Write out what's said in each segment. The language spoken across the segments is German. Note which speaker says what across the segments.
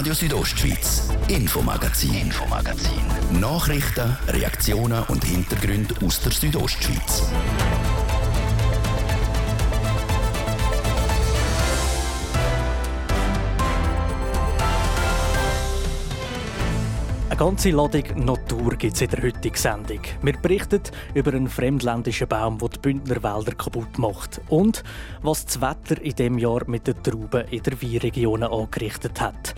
Speaker 1: Radio Südostschweiz, Infomagazin, Infomagazin. Nachrichten, Reaktionen und Hintergründe aus der Südostschweiz.
Speaker 2: Eine ganze Ladung Natur gibt es in der heutigen Sendung. Wir berichten über einen fremdländischen Baum, der die Bündner Wälder kaputt macht. Und was das Wetter in diesem Jahr mit den Trauben in der Weinregionen angerichtet hat.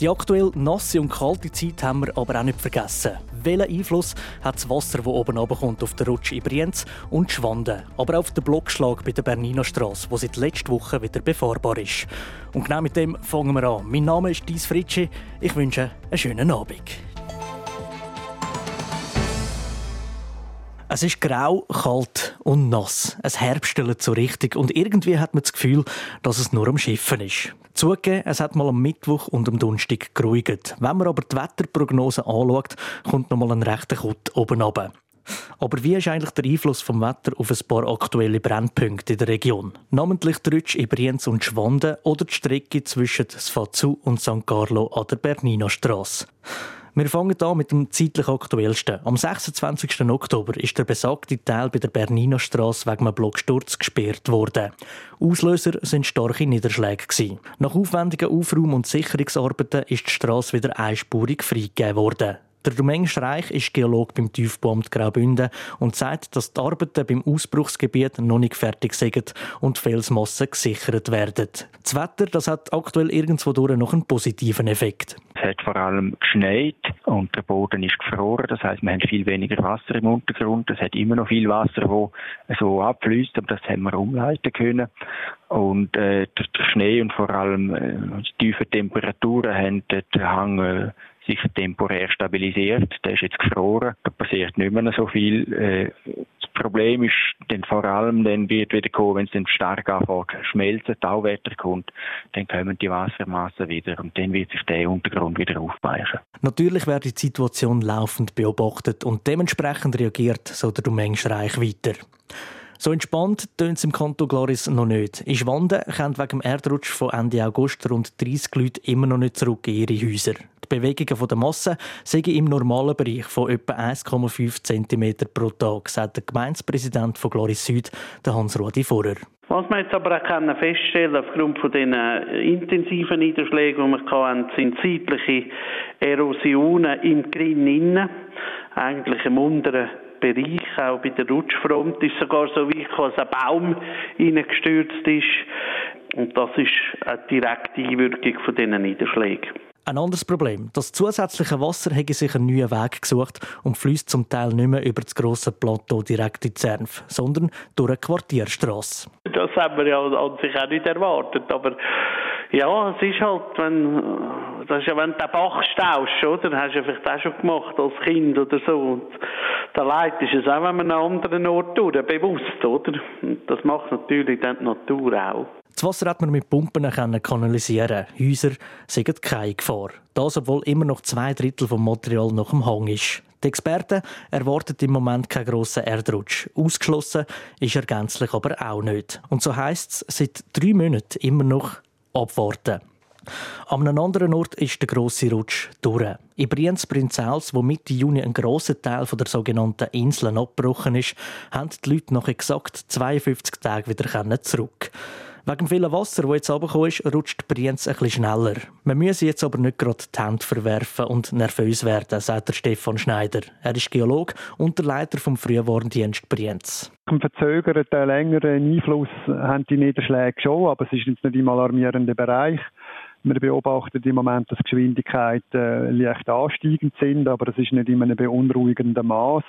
Speaker 2: Die aktuell nasse und kalte Zeit haben wir aber auch nicht vergessen. Welchen Einfluss hat das Wasser, das oben runterkommt, auf den Rutsch in Brienz und Schwanden, aber auch auf den Blockschlag bei der Berniner Straße, wo seit letzter Woche wieder befahrbar ist. Und genau mit dem fangen wir an. Mein Name ist Dies Fritschi. Ich wünsche einen schönen Abend. Es ist grau, kalt und nass. Es herbstelt so richtig und irgendwie hat man das Gefühl, dass es nur am Schiffen ist. Zugegeben, es hat mal am Mittwoch und am Donnerstag geruhigt. Wenn man aber die Wetterprognose anschaut, kommt noch mal ein rechter Kutt oben runter. Aber wie ist eigentlich der Einfluss vom Wetter auf ein paar aktuelle Brennpunkte in der Region? Namentlich die Rutsch in Brienz und Schwanden oder die Strecke zwischen Sfazu und St. Carlo an der Bernina Straße. Wir fangen an mit dem zeitlich aktuellsten. Am 26. Oktober ist der besagte Teil bei der Bernina Straße wegen einem Blocksturz gesperrt worden. Auslöser sind starke Niederschläge. Nach aufwendigen Aufraum- und Sicherungsarbeiten ist die Straße wieder einspurig freigegeben worden. Der Domain Streich ist Geolog beim Tiefbauamt Graubünden und sagt, dass die Arbeiten beim Ausbruchsgebiet noch nicht fertig sind und Felsmassen gesichert werden. Das Wetter das hat aktuell irgendwo durch noch einen positiven Effekt.
Speaker 3: Es hat vor allem geschneit und der Boden ist gefroren. Das heißt, wir haben viel weniger Wasser im Untergrund. Es hat immer noch viel Wasser, das so abfließt, aber das haben wir umleiten können. Und äh, der Schnee und vor allem äh, die tiefen Temperaturen haben den Hang äh, sich temporär stabilisiert. Der ist jetzt gefroren. Da passiert nicht mehr so viel. Äh, das Problem ist dann vor allem, dann wird wieder kommen, wenn es dann stark anfängt schmelzen, Tauwetter kommt, dann kommen die Wassermassen wieder und dann wird sich der Untergrund wieder aufweichen.
Speaker 2: Natürlich wird die Situation laufend beobachtet und dementsprechend reagiert so der Domainschreich weiter. So entspannt tönt es im Kanton Gloris noch nicht. In Schwanden kommen wegen dem Erdrutsch von Ende August rund 30 Leute immer noch nicht zurück in ihre Häuser. Die Bewegungen der Masse sind im normalen Bereich von etwa 1,5 cm pro Tag, sagt der Gemeindepräsident von Gloris Süd, Hans-Rudi Vorer.
Speaker 4: Was wir jetzt aber auch feststellen aufgrund von den intensiven Niederschlägen, die wir hatten, sind zeitliche Erosionen im Grinn innen, eigentlich im unteren Bereich, auch bei der Rutschfront, ist sogar so weit als ein Baum hineingestürzt ist. Und das ist eine direkte Einwirkung von diesen Niederschlägen.
Speaker 2: Ein anderes Problem. Das zusätzliche Wasser hätte sich einen neuen Weg gesucht und fließt zum Teil nicht mehr über das grosse Plateau direkt in Zernf, sondern durch eine Quartierstrasse.
Speaker 4: Das haben wir ja an sich auch nicht erwartet. Aber ja, es ist halt, wenn, das ist ja, wenn du den Bach staust, oder? Hast du ja vielleicht auch schon gemacht als Kind oder so. Und da leid ist es auch, wenn man einen anderen Ort tut, bewusst, oder? Und das macht natürlich dann die Natur auch.
Speaker 2: Das Wasser hat man mit Pumpen kanalisieren. Häuser sind keine Gefahr. Das, obwohl immer noch zwei Drittel vom Material noch im Hang ist. Die Experten erwarten im Moment keinen grossen Erdrutsch. Ausgeschlossen ist er gänzlich aber auch nicht. Und so heisst es seit drei Monaten immer noch abwarten. An einem anderen Ort ist der grosse Rutsch durch. In Brienz-Brinzels, wo Mitte Juni ein grosser Teil der sogenannten Inseln abgebrochen ist, haben die Leute nach exakt 52 Tagen wieder zurück. Wegen dem Wasser, das jetzt runtergekommen ist, rutscht Brienz ein schneller. Man müsse jetzt aber nicht gerade die Hände verwerfen und nervös werden, sagt der Stefan Schneider. Er ist Geolog und der Leiter vom Frühwarndienst Brienz.
Speaker 5: Ein verzögerten, längeren Einfluss haben die Niederschläge schon, aber es ist jetzt nicht im alarmierenden Bereich. Wir beobachten im Moment, dass die Geschwindigkeiten äh, leicht ansteigend sind, aber es ist nicht in einem beunruhigenden Maß.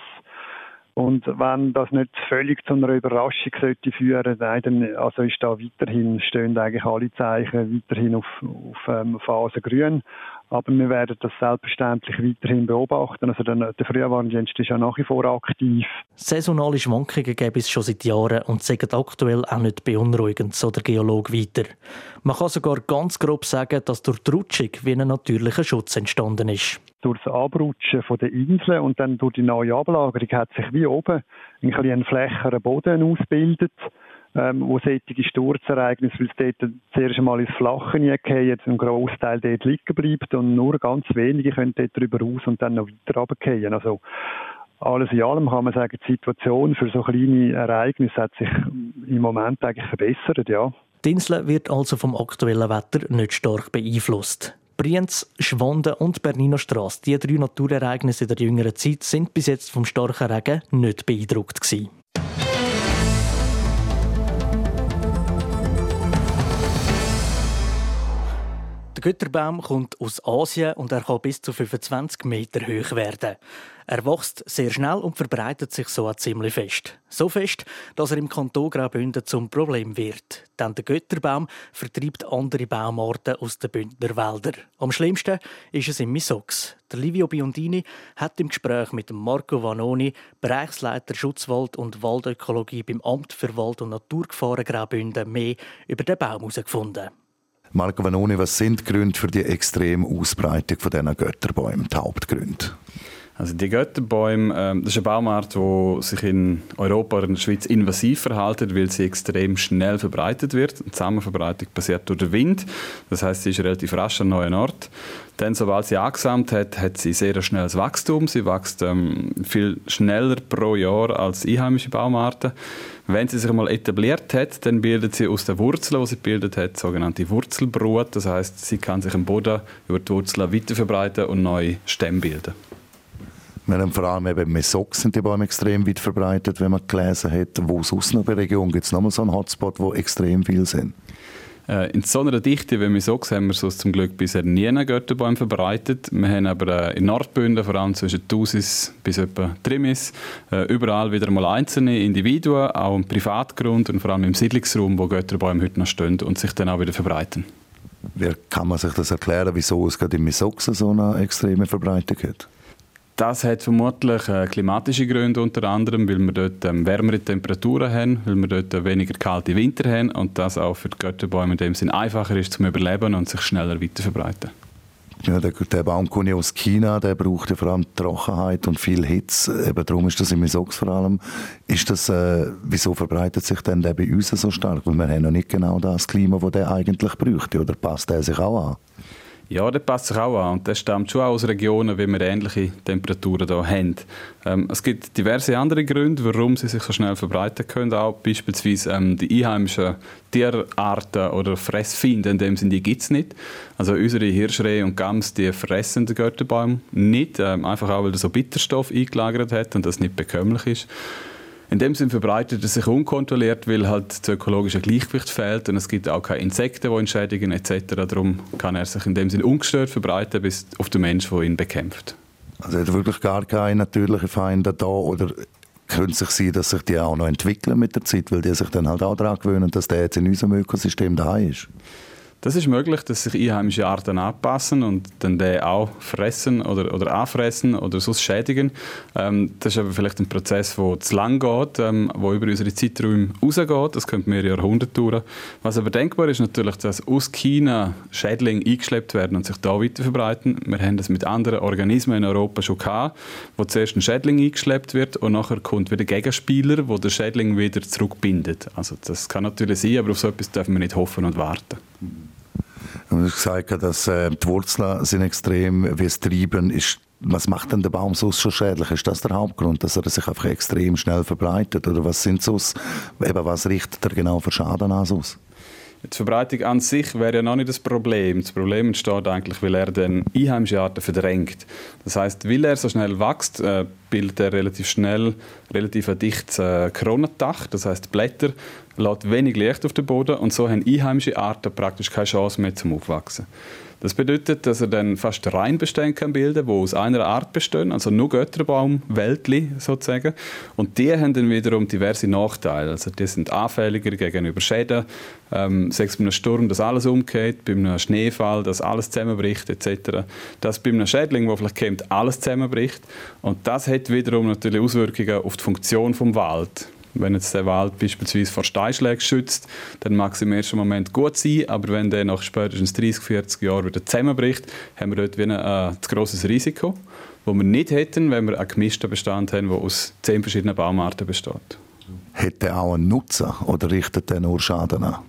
Speaker 5: Und wenn das nicht völlig zu einer Überraschung sollte führen, dann also ist da weiterhin, stehen eigentlich alle Zeichen weiterhin auf, auf ähm, Phase grün. Aber wir werden das selbstverständlich weiterhin beobachten. Also der, der Frühwarndienst ist ja nach wie vor aktiv.
Speaker 2: Saisonale Schwankungen gibt es schon seit Jahren und sind aktuell auch nicht beunruhigend, so der Geolog weiter. Man kann sogar ganz grob sagen, dass durch die Rutschung wie ein natürlicher Schutz entstanden ist.
Speaker 5: Durch das Abrutschen von der Inseln und dann durch die neue Ablagerung hat sich wie oben ein, ein flächerer Boden ausgebildet ähm, wo solche Sturzereignisse, weil es dort zuerst einmal ins Flache geht, ein Großteil dort liegen bleibt und nur ganz wenige können dort drüber raus und dann noch weiter runtergehen. Also alles in allem kann man sagen, die Situation für so kleine Ereignisse hat sich im Moment eigentlich verbessert, ja.
Speaker 2: Die Insel wird also vom aktuellen Wetter nicht stark beeinflusst. Brienz, Schwanden und Berniner Straße, die drei Naturereignisse der jüngeren Zeit, sind bis jetzt vom starken Regen nicht beeindruckt gewesen. Götterbaum kommt aus Asien und er kann bis zu 25 Meter hoch werden. Er wächst sehr schnell und verbreitet sich so ziemlich fest. So fest, dass er im Kanton Graubünden zum Problem wird. Denn der Götterbaum vertreibt andere Baumarten aus den Bündner Wäldern. Am schlimmsten ist es im Misox. Der Livio Biondini hat im Gespräch mit Marco Vanoni, Bereichsleiter Schutzwald und Waldökologie beim Amt für Wald- und Naturgefahren Graubünden, mehr über den Baum herausgefunden.
Speaker 6: Marco Vanoni, was sind die Gründe für die extreme Ausbreitung von diesen Götterbäumen, die Hauptgründe?
Speaker 7: Also die Götterbäume, ähm, das ist eine Baumart, die sich in Europa oder in der Schweiz invasiv verhält, weil sie extrem schnell verbreitet wird. Die Zusammenverbreitung passiert durch den Wind. Das heißt, sie ist relativ rasch an neuen Ort. Dann, sobald sie angesammelt hat, hat sie sehr schnelles Wachstum. Sie wächst ähm, viel schneller pro Jahr als einheimische Baumarten. Wenn sie sich einmal etabliert hat, dann bildet sie aus den Wurzeln, die sie bildet hat, sogenannte Wurzelbrut. Das heißt, sie kann sich im Boden über die Wurzeln weiterverbreiten und neue Stämme bilden.
Speaker 6: Wir haben vor allem eben Mesox sind die Bäume extrem weit verbreitet, wenn man gelesen hat. Wo sonst noch der Region gibt es nochmal so einen Hotspot, wo extrem viel sind?
Speaker 7: Äh, in so einer Dichte wie Mesox haben wir so zum Glück bisher nie einen Götterbaum verbreitet. Wir haben aber äh, in Nordbünden, vor allem zwischen Tausis bis etwa Trimis, äh, überall wieder mal einzelne Individuen, auch im Privatgrund und vor allem im Siedlungsraum, wo Götterbäume heute noch stehen und sich dann auch wieder verbreiten.
Speaker 6: Wie kann man sich das erklären, wieso es gerade in Mesox so eine extreme Verbreitung hat?
Speaker 7: Das hat vermutlich äh, klimatische Gründe unter anderem, weil wir dort ähm, wärmere Temperaturen haben, weil wir dort äh, weniger kalte Winter haben und das auch für die Götterbäume in dem Sinn einfacher ist zum Überleben und sich schneller weiterverbreiten.
Speaker 6: Ja, der, der Baum kommt ja aus China, der braucht ja vor allem Trockenheit und viel Hitze. Eben darum ist das im Misox vor allem. Ist das, äh, wieso verbreitet sich denn der bei uns so stark? Weil wir haben noch nicht genau das Klima, das der eigentlich bräuchte. Oder passt der sich auch an?
Speaker 7: Ja, der passt sich auch an. Und der stammt schon aus Regionen, wie wir ähnliche Temperaturen hier haben. Ähm, es gibt diverse andere Gründe, warum sie sich so schnell verbreiten können. Auch beispielsweise ähm, die einheimischen Tierarten oder Fressfeinde, in dem Sinne, die gibt es nicht. Also unsere Hirschrehe und Gams, die fressen den Götterbaum nicht. Ähm, einfach auch, weil er so Bitterstoff eingelagert hat und das nicht bekömmlich ist. In dem Sinne verbreitet es sich unkontrolliert, weil halt das ökologische Gleichgewicht fehlt und es gibt auch keine Insekten, die ihn schädigen etc. Darum kann er sich in dem Sinne ungestört verbreiten, bis auf den Mensch, der ihn bekämpft.
Speaker 6: Also hat er wirklich gar keine natürlichen Feinde da oder könnte sich sein, dass sich die auch noch entwickeln mit der Zeit, weil die sich dann halt auch daran gewöhnen, dass der jetzt in unserem Ökosystem da ist?
Speaker 7: Das ist möglich, dass sich einheimische Arten anpassen und dann die auch fressen oder, oder anfressen oder sonst schädigen. Ähm, das ist aber vielleicht ein Prozess, der zu lang geht, ähm, über unsere Zeiträume rausgeht. Das könnte mehrere Jahrhunderte dauern. Was aber denkbar ist natürlich, dass aus China Schädlinge eingeschleppt werden und sich da weiter verbreiten. Wir haben das mit anderen Organismen in Europa schon gehabt, wo zuerst ein Schädling eingeschleppt wird und nachher kommt wieder Gegenspieler, wo der Schädling wieder zurückbindet. Also das kann natürlich sein, aber auf so etwas dürfen wir nicht hoffen und warten.
Speaker 6: Du hast gesagt, dass äh, die Wurzeln sind extrem, wie es treiben ist. Was macht denn der Baum so schädlich? Ist das der Hauptgrund, dass er sich einfach extrem schnell verbreitet? Oder was sind so, eben was richtet er genau für Schaden an? Sonst?
Speaker 7: Die Verbreitung an sich wäre ja noch nicht das Problem. Das Problem entsteht eigentlich, weil er dann einheimische Arten verdrängt. Das heißt, weil er so schnell wächst, äh, bildet er relativ schnell relativ ein dichtes äh, Kronendach. Das heißt, Blätter lässt wenig Licht auf den Boden und so haben einheimische Arten praktisch keine Chance mehr zum Aufwachsen. Das bedeutet, dass er dann fast Reinbestände kann bilden, wo aus einer Art bestehen, also nur Götterbaumweltli sozusagen. Und die haben dann wiederum diverse Nachteile. Also die sind anfälliger gegenüber Schäden, ähm, sei es bei einem Sturm, dass alles umgeht, bei einem Schneefall, dass alles zusammenbricht etc. Dass bei einem Schädling, der vielleicht kommt, alles zusammenbricht. Und das hat wiederum natürlich Auswirkungen auf die Funktion vom Wald. Wenn jetzt der Wald beispielsweise vor Steinschlägen schützt, dann mag es im ersten Moment gut sein, aber wenn der nach spätestens 30, 40 Jahren wieder zusammenbricht, haben wir dort wie ein äh, zu grosses Risiko, das wir nicht hätten, wenn wir einen gemischten Bestand haben, der aus zehn verschiedenen Baumarten besteht.
Speaker 6: Hat der auch einen Nutzen oder richtet der nur Schaden an?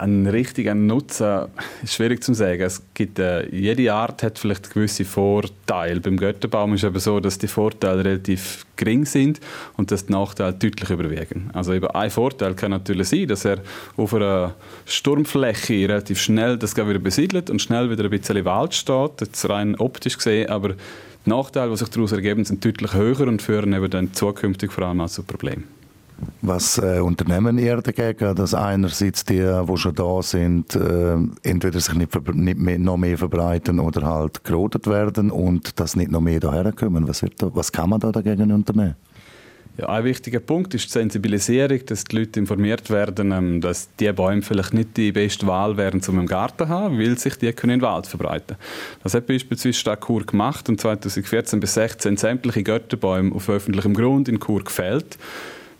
Speaker 7: Ein richtiger Nutzen ist schwierig zu sagen. Es gibt, äh, jede Art hat vielleicht gewisse Vorteile. Beim Götterbaum ist es eben so, dass die Vorteile relativ gering sind und dass die Nachteile deutlich überwiegen. Also eben ein Vorteil kann natürlich sein, dass er auf einer Sturmfläche relativ schnell das wieder besiedelt und schnell wieder ein bisschen Wald steht, jetzt rein optisch gesehen, aber die Nachteile, die sich daraus ergeben, sind deutlich höher und führen eben dann zukünftig vor allem auch zu Problemen.
Speaker 6: Was äh, unternehmen ihr dagegen, dass einerseits die, die schon da sind, äh, entweder sich nicht, nicht mehr, noch mehr verbreiten oder halt gerodet werden und dass nicht noch mehr daher kommen? Was, wird da, was kann man da dagegen unternehmen?
Speaker 7: Ja, ein wichtiger Punkt ist die Sensibilisierung, dass die Leute informiert werden, ähm, dass die Bäume vielleicht nicht die beste Wahl wären, um im Garten zu haben, weil sich die können in den Wald verbreiten Das hat beispielsweise Stadt Chur gemacht und 2014 bis 2016 sämtliche Götterbäume auf öffentlichem Grund in Chur gefällt.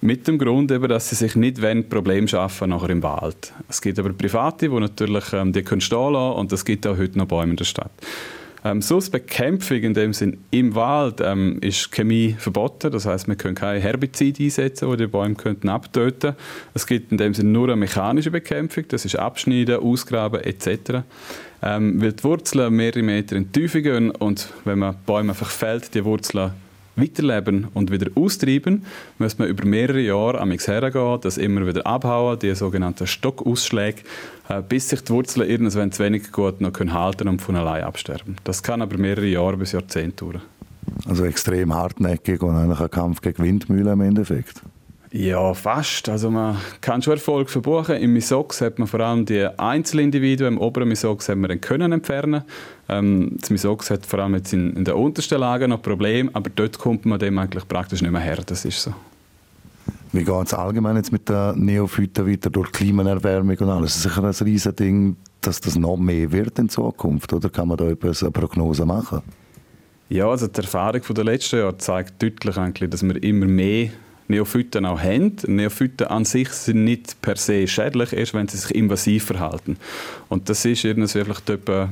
Speaker 7: Mit dem Grund, eben, dass sie sich nicht wollen, Probleme schaffen nachher im Wald. Es gibt aber Private, die natürlich ähm, die können stehen lassen und es gibt auch heute noch Bäume in der Stadt. Ähm, so Bekämpfung in dem Sinn im Wald ähm, ist Chemie verboten. Das heißt, wir können kein Herbizid einsetzen, wo die Bäume könnten abtöten. Es gibt in dem Sinn nur eine mechanische Bekämpfung. Das ist Abschneiden, Ausgraben etc. Ähm, weil die Wurzeln mehrere Meter in die Tiefe gehen und wenn man Bäume einfach fällt, die Wurzeln weiterleben und wieder austreiben, muss man über mehrere Jahre am hergehen, das immer wieder abhauen, die sogenannten Stockausschläge, äh, bis sich die Wurzeln irgendwann zu wenig gut noch können halten und von allein absterben. Das kann aber mehrere Jahre bis Jahrzehnte dauern.
Speaker 6: Also extrem hartnäckig und eigentlich ein Kampf gegen Windmühlen im Endeffekt.
Speaker 7: Ja, fast. Also man kann schon Erfolg verbuchen. Im Misox hat man vor allem die Einzelindividuen, im oberen Misox hat man den können entfernen. Ähm, das Misox hat vor allem jetzt in, in der untersten Lage noch Probleme, aber dort kommt man dem eigentlich praktisch nicht mehr her. Das ist so.
Speaker 6: Wie geht es allgemein jetzt mit der Neophyten weiter durch Klimaerwärmung und alles? Es ist sicher ein riesiges Ding, dass das noch mehr wird in Zukunft, oder kann man da etwas, eine Prognose machen?
Speaker 7: Ja, also die Erfahrung der letzten Jahre zeigt deutlich eigentlich, dass wir immer mehr Neophyten auch haben. Neophyten an sich sind nicht per se schädlich, erst wenn sie sich invasiv verhalten. Und das ist irgendwie vielleicht etwa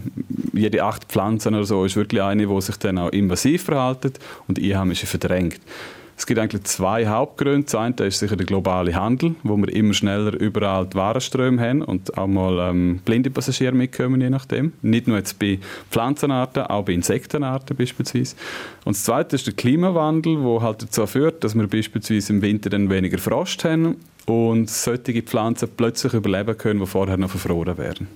Speaker 7: jede acht Pflanzen oder so ist wirklich eine, die sich dann auch invasiv verhalten und Einheimische verdrängt. Es gibt eigentlich zwei Hauptgründe. Das eine ist sicher der globale Handel, wo wir immer schneller überall die Warenströme haben und auch mal ähm, blinde Passagiere mitkommen, je nachdem. Nicht nur jetzt bei Pflanzenarten, auch bei Insektenarten beispielsweise. Und das zweite ist der Klimawandel, wo halt dazu führt, dass wir beispielsweise im Winter dann weniger Frost haben und solche Pflanzen plötzlich überleben können, die vorher noch verfroren wären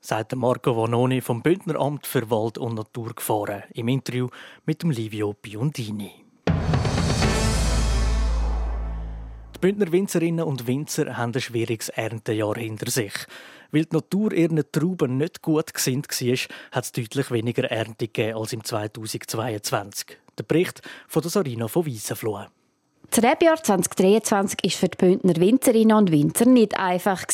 Speaker 2: sagt Marco Vanoni vom Bündneramt für Wald- und Naturgefahren im Interview mit dem Livio Biondini. Die Bündner Winzerinnen und Winzer haben ein schwieriges Erntejahr hinter sich. Weil die Natur ihren Trauben nicht gut gesinnt war, hat es deutlich weniger Ernte gegeben als im 2022. Der Bericht von der Sarina von Wiesenfloh.
Speaker 8: Das Rebjahr 2023 war für die Bündner Winzerinnen und Winzer nicht einfach.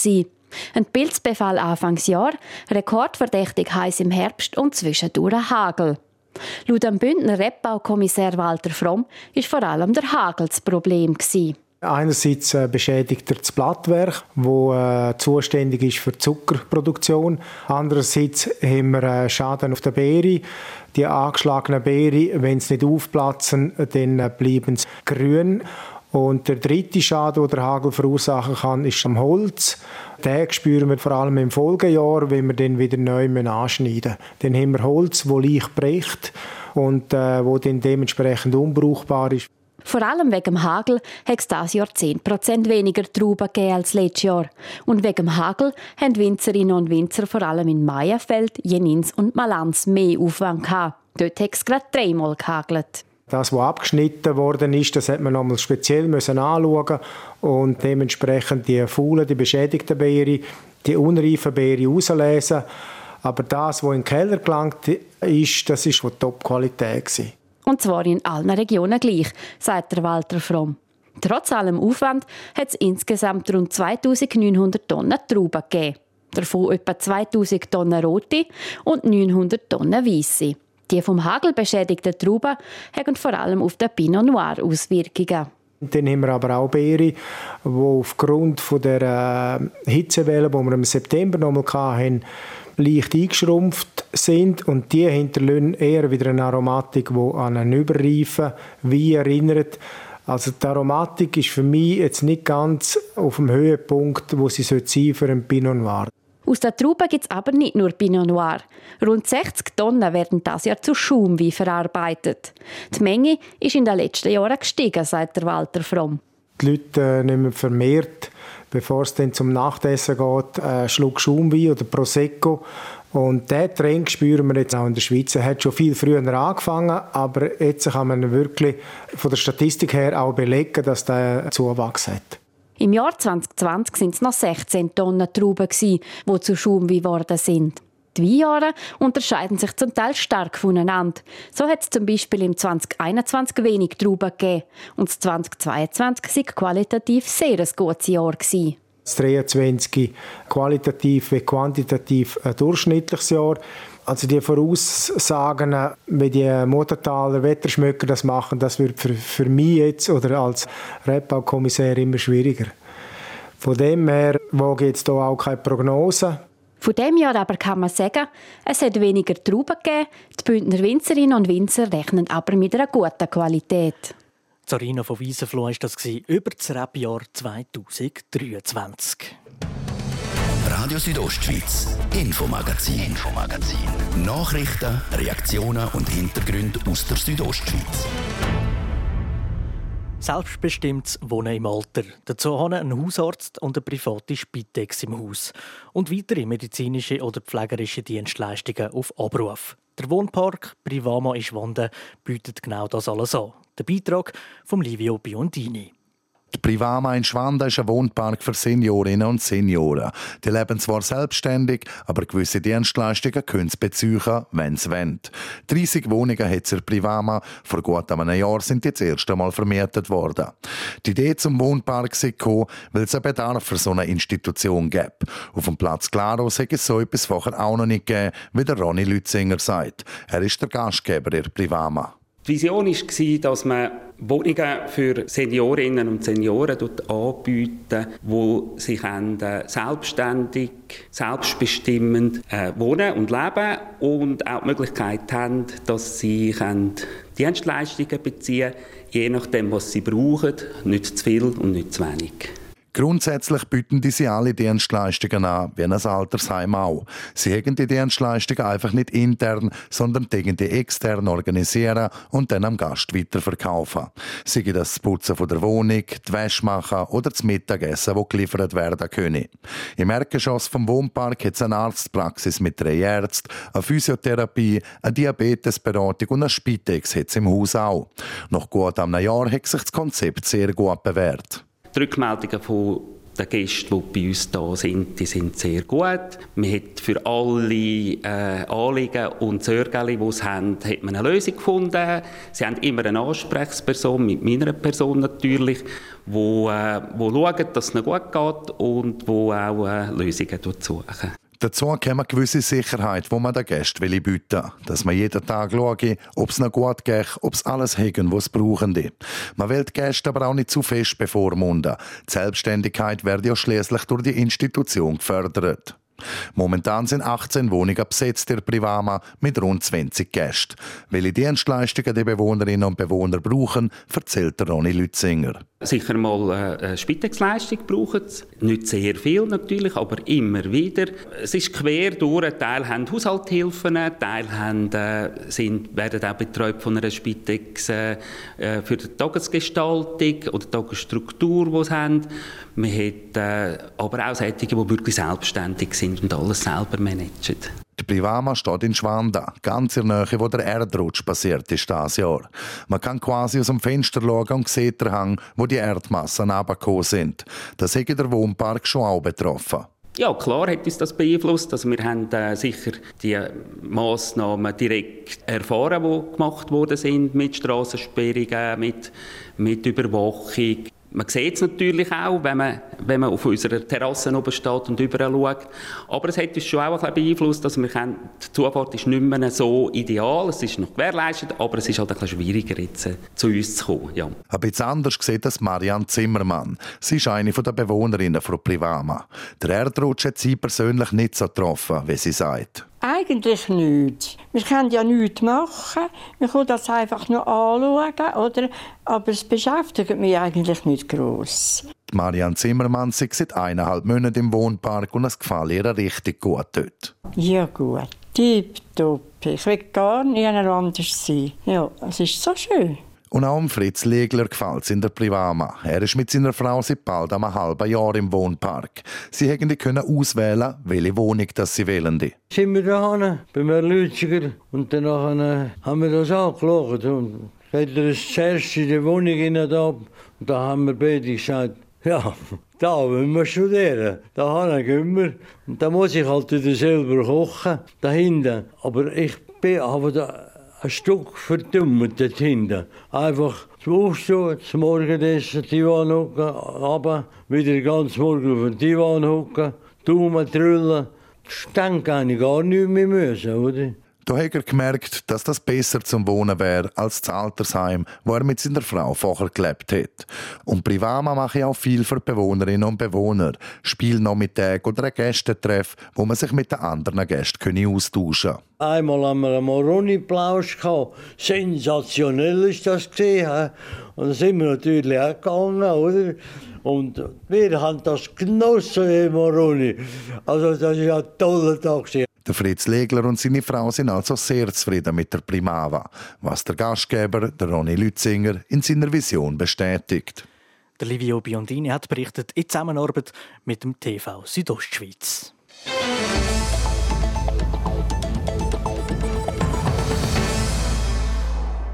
Speaker 8: Ein Pilzbefall Anfangsjahr, rekordverdächtig heiß im Herbst und zwischendurch Hagel. Laut dem Bündner Rebbaukommissär Walter Fromm war vor allem der Hagel das Problem.
Speaker 9: Einerseits äh, beschädigt er das Blattwerk, wo äh, zuständig ist für die Zuckerproduktion. Andererseits haben wir äh, Schaden auf der Beere. Die angeschlagenen Beere, wenn sie nicht aufplatzen, dann bleiben sie grün. Und der dritte Schaden, den der Hagel verursachen kann, ist am Holz. Den spüren wir vor allem im Folgejahr, wenn wir den wieder neu anschneiden müssen. Dann haben wir Holz, das leicht bricht und äh, wo dann dementsprechend unbrauchbar ist.
Speaker 8: Vor allem wegen dem Hagel hat es dieses Jahr 10% weniger Trauben gegeben als letztes Jahr. Und wegen dem Hagel haben Winzerinnen und Winzer vor allem in Meierfeld, Jenins und Malanz mehr Aufwand gehabt. Dort hat es gerade dreimal gehagelt.
Speaker 9: Das, was abgeschnitten worden ist, das hat man nochmal speziell müssen anschauen und dementsprechend die faulen, die beschädigten Beeren, die unreifen Beeren auslesen. Aber das, was in den Keller gelangt ist, das ist von Top-Qualität
Speaker 8: und zwar in allen Regionen gleich, sagt der Walter Fromm. Trotz allem Aufwand hat es insgesamt rund 2900 Tonnen Trauben gegeben. Davon etwa 2000 Tonnen rote und 900 Tonnen weisse. Die vom Hagel beschädigten Trauben haben vor allem auf den Pinot Noir Auswirkungen.
Speaker 9: Dann haben wir aber auch Beere, die aufgrund der äh, Hitzewelle, die wir im September noch mal hatten, leicht eingeschrumpft sind und die hinterlassen eher wieder eine Aromatik, die an einen überreifen Wein erinnert. Also die Aromatik ist für mich jetzt nicht ganz auf dem Höhepunkt, wo sie sein für einen Pinot Noir.
Speaker 8: Aus der Traube gibt es aber nicht nur Pinot Noir. Rund 60 Tonnen werden das Jahr zu Schaumwein verarbeitet. Die Menge ist in den letzten Jahren gestiegen, sagt der Walter Fromm.
Speaker 9: Die Leute äh, nehmen vermehrt, bevor es dann zum Nachtessen geht, einen Schluck Schaumwein oder Prosecco. Und diesen Trend spüren wir jetzt auch in der Schweiz. Er hat schon viel früher angefangen, aber jetzt kann man wirklich von der Statistik her auch belegen, dass der Zuwachs hat.
Speaker 8: Im Jahr 2020 sind es noch 16 Tonnen Trauben, die zu Schaumwein geworden sind. Die Weinjahre unterscheiden sich zum Teil stark voneinander. So hat es zum Beispiel im 2021 wenig Trauben gegeben und das 2022 war qualitativ sehr ein gutes Jahr. Gewesen.
Speaker 9: Das 23 qualitativ wie quantitativ ein durchschnittliches Jahr. Also die Voraussagen, wie die Muttertaler Wetterschmöcker das machen, das wird für, für mich jetzt oder als Rebbaukommissär immer schwieriger. Von dem her wage ich jetzt hier auch keine Prognose.
Speaker 8: Von dem Jahr aber kann man sagen, es hat weniger Trauben gegeben. Die Bündner Winzerinnen und Winzer rechnen aber mit einer guten Qualität.
Speaker 2: Zarina von Wiesenfloh war das über das Rebjahr 2023.
Speaker 1: Radio Südostschweiz, Infomagazin, Infomagazin. Nachrichten, Reaktionen und Hintergründe aus der Südostschweiz.
Speaker 2: Selbstbestimmtes Wohnen im Alter. Dazu haben ein Hausarzt und eine private Spitex im Haus. Und weitere medizinische oder pflegerische Dienstleistungen auf Abruf. Der Wohnpark Privama in Schwanden bietet genau das alles an. Der Beitrag von Livio Biondini.
Speaker 6: Die Privama in Schwanda ist ein Wohnpark für Seniorinnen und Senioren. Die leben zwar selbstständig, aber gewisse Dienstleistungen können sie beziehen, wenn sie wollen. 30 Wohnungen hat es Privama. Vor gut einem Jahr sind die das erste Mal vermietet worden. Die Idee zum Wohnpark gekommen, weil es einen Bedarf für so eine Institution gibt. Auf dem Platz Claros hat es so etwas vorher auch noch nicht gegeben, wie der Ronny Lützinger sagt. Er ist der Gastgeber der Privama.
Speaker 10: Die Vision war, dass man Wohnungen für Seniorinnen und Senioren anbieten die sich selbstständig, selbstbestimmend äh, wohnen und leben und auch die Möglichkeit haben, dass sie Dienstleistungen beziehen können, je nachdem, was sie brauchen, nicht zu viel und nicht zu wenig.
Speaker 6: Grundsätzlich bieten diese alle Dienstleistungen an, wie ein Altersheim auch. Sie haben die Dienstleistungen einfach nicht intern, sondern die extern organisieren und dann am Gast weiterverkaufen. Sei das Putzen von der Wohnung, die Wäsche machen oder das Mittagessen, das geliefert werden können. Im Erdgeschoss vom Wohnpark hat es eine Arztpraxis mit drei Ärzten, eine Physiotherapie, eine Diabetesberatung und eine Spitex hat es im Haus auch. Nach gut einem Jahr hat sich das Konzept sehr gut bewährt.
Speaker 10: Die Rückmeldungen von den Gästen, die bei uns da sind, die sind sehr gut. Man hat für alle äh, Anliegen und Sorgen, die sie haben, hat man eine Lösung gefunden. Sie haben immer eine Ansprechperson, mit meiner Person natürlich, wo, äh, wo schaut, dass es ihnen gut geht und wo auch äh, Lösungen suchen.
Speaker 6: Dazu kommt eine gewisse Sicherheit, die man den Gästen bieten will. Dass man jeden Tag schaut, ob es noch gut geht, ob es alles haben, was sie brauchen. Man will die Gäste aber auch nicht zu fest bevormunden. Die Selbstständigkeit wird ja schließlich durch die Institution gefördert. Momentan sind 18 Wohnungen besetzt der Privama mit rund 20 Gästen. Welche Dienstleistungen die Bewohnerinnen und Bewohner brauchen, erzählt Ronny Lützinger.
Speaker 10: Sicher mal äh, eine Spitexleistung brauchen sie. Nicht sehr viel natürlich, aber immer wieder. Es ist quer durch. Ein Teil haben Haushaltshilfen, ein Teil haben, äh, sind, werden auch betreut von einer Spitex äh, für die Tagesgestaltung oder die Tagesstruktur, die sie haben. Man hat aber auch solche, die wirklich selbstständig sind und alles selber managen.
Speaker 6: Die Privama steht in Schwanda, ganz in der Nähe, wo der Erdrutsch passiert ist dieses Jahr. Man kann quasi aus dem Fenster schauen und sieht den Hang, wo die Erdmassen runtergekommen sind. Das hat der Wohnpark schon auch betroffen.
Speaker 10: Ja, klar hat uns das beeinflusst. Also wir haben äh, sicher die Massnahmen direkt erfahren, die gemacht worden sind mit Strassensperrungen, mit, mit Überwachung. Man sieht es natürlich auch, wenn man, wenn man auf unserer Terrasse oben steht und überall schaut. Aber es hat uns schon auch ein beeinflusst, dass wir können, die Zufahrt ist nicht mehr so ideal. Es ist noch gewährleistet, aber es ist halt ein bisschen schwieriger, jetzt äh, zu uns zu kommen. Ja.
Speaker 6: Ein bisschen anders sieht das Marianne Zimmermann. Sie ist eine der Bewohnerinnen von Privama. Der Erdrutsch hat sie persönlich nicht so getroffen, wie sie sagt.
Speaker 11: Eigentlich nicht. Wir können ja nichts machen. Wir können das einfach nur anschauen, oder? Aber es beschäftigt mich eigentlich nicht gross.
Speaker 6: Marianne Zimmermann ist seit eineinhalb Monaten im Wohnpark und es gefällt ihr richtig gut dort.
Speaker 11: Ja gut, tipptopp. Ich will gar nicht anders sein. Ja, es ist so schön.
Speaker 6: Und auch Fritz Legler gefällt es in der Privama. Er ist mit seiner Frau seit bald einem halben Jahr im Wohnpark. Sie hätten können auswählen, welche Wohnung das sie wählen.
Speaker 12: Sind wir da beim Erlütziger und dann haben wir das angeschaut. Und hat er zuerst in die Wohnung hinein da und da haben wir beide gesagt, ja, da wollen wir studieren. Da gehen wir. Und da muss ich halt wieder selber kochen, da hinten. Aber ich bin aber da ein Stück verdummt dort hinten. Einfach zum Aufstehen, zum Morgenessen, Divan hocken, runter, wieder ganz morgen auf den Divan hocken, Daumen trüllen. Das denke ich gar nicht mehr müssen, oder?
Speaker 6: Da hat er gemerkt, dass das besser zum Wohnen wäre als das Altersheim, wo er mit seiner Frau vorher gelebt hat. Und Privama mache auch viel für Bewohnerinnen und Bewohner. Spielnachmittag oder ein Gästentreff, wo man sich mit den anderen Gästen austauschen kann.
Speaker 12: Einmal haben wir einen Moroni-Plausch. Sensationell ist das gesehen. Und da sind wir natürlich auch gegangen, oder? Und wir haben das genossen, Moroni. Also das war ein toller Tag.
Speaker 6: Der Fritz Legler und seine Frau sind also sehr zufrieden mit der Primava, was der Gastgeber, der Ronny Lützinger, in seiner Vision bestätigt.
Speaker 2: Der Livio Biondini hat berichtet in Zusammenarbeit mit dem TV Südostschweiz.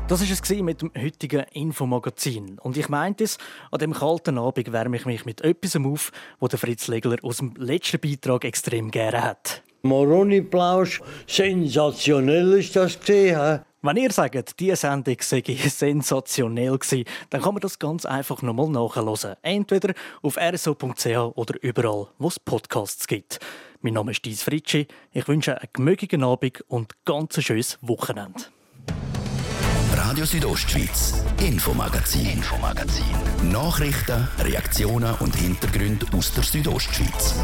Speaker 2: Das ist es mit dem heutigen Infomagazin. Und ich meinte es, an dem kalten Abend wärme ich mich mit etwas auf, wo der Fritz Legler aus dem letzten Beitrag extrem gerne hat.
Speaker 12: Moroni-Plausch, sensationell ist das gesehen.
Speaker 2: Wenn ihr sagt, diese Sendung sei sensationell gewesen, dann kann man das ganz einfach nochmal nachhören. Entweder auf rso.ch oder überall, wo es Podcasts gibt. Mein Name ist Dies Fritschi. Ich wünsche einen gemögigen Abend und ganz ein schönes Wochenende.
Speaker 1: Radio Südostschweiz, Infomagazin, Infomagazin. Nachrichten, Reaktionen und Hintergründe aus der Südostschweiz.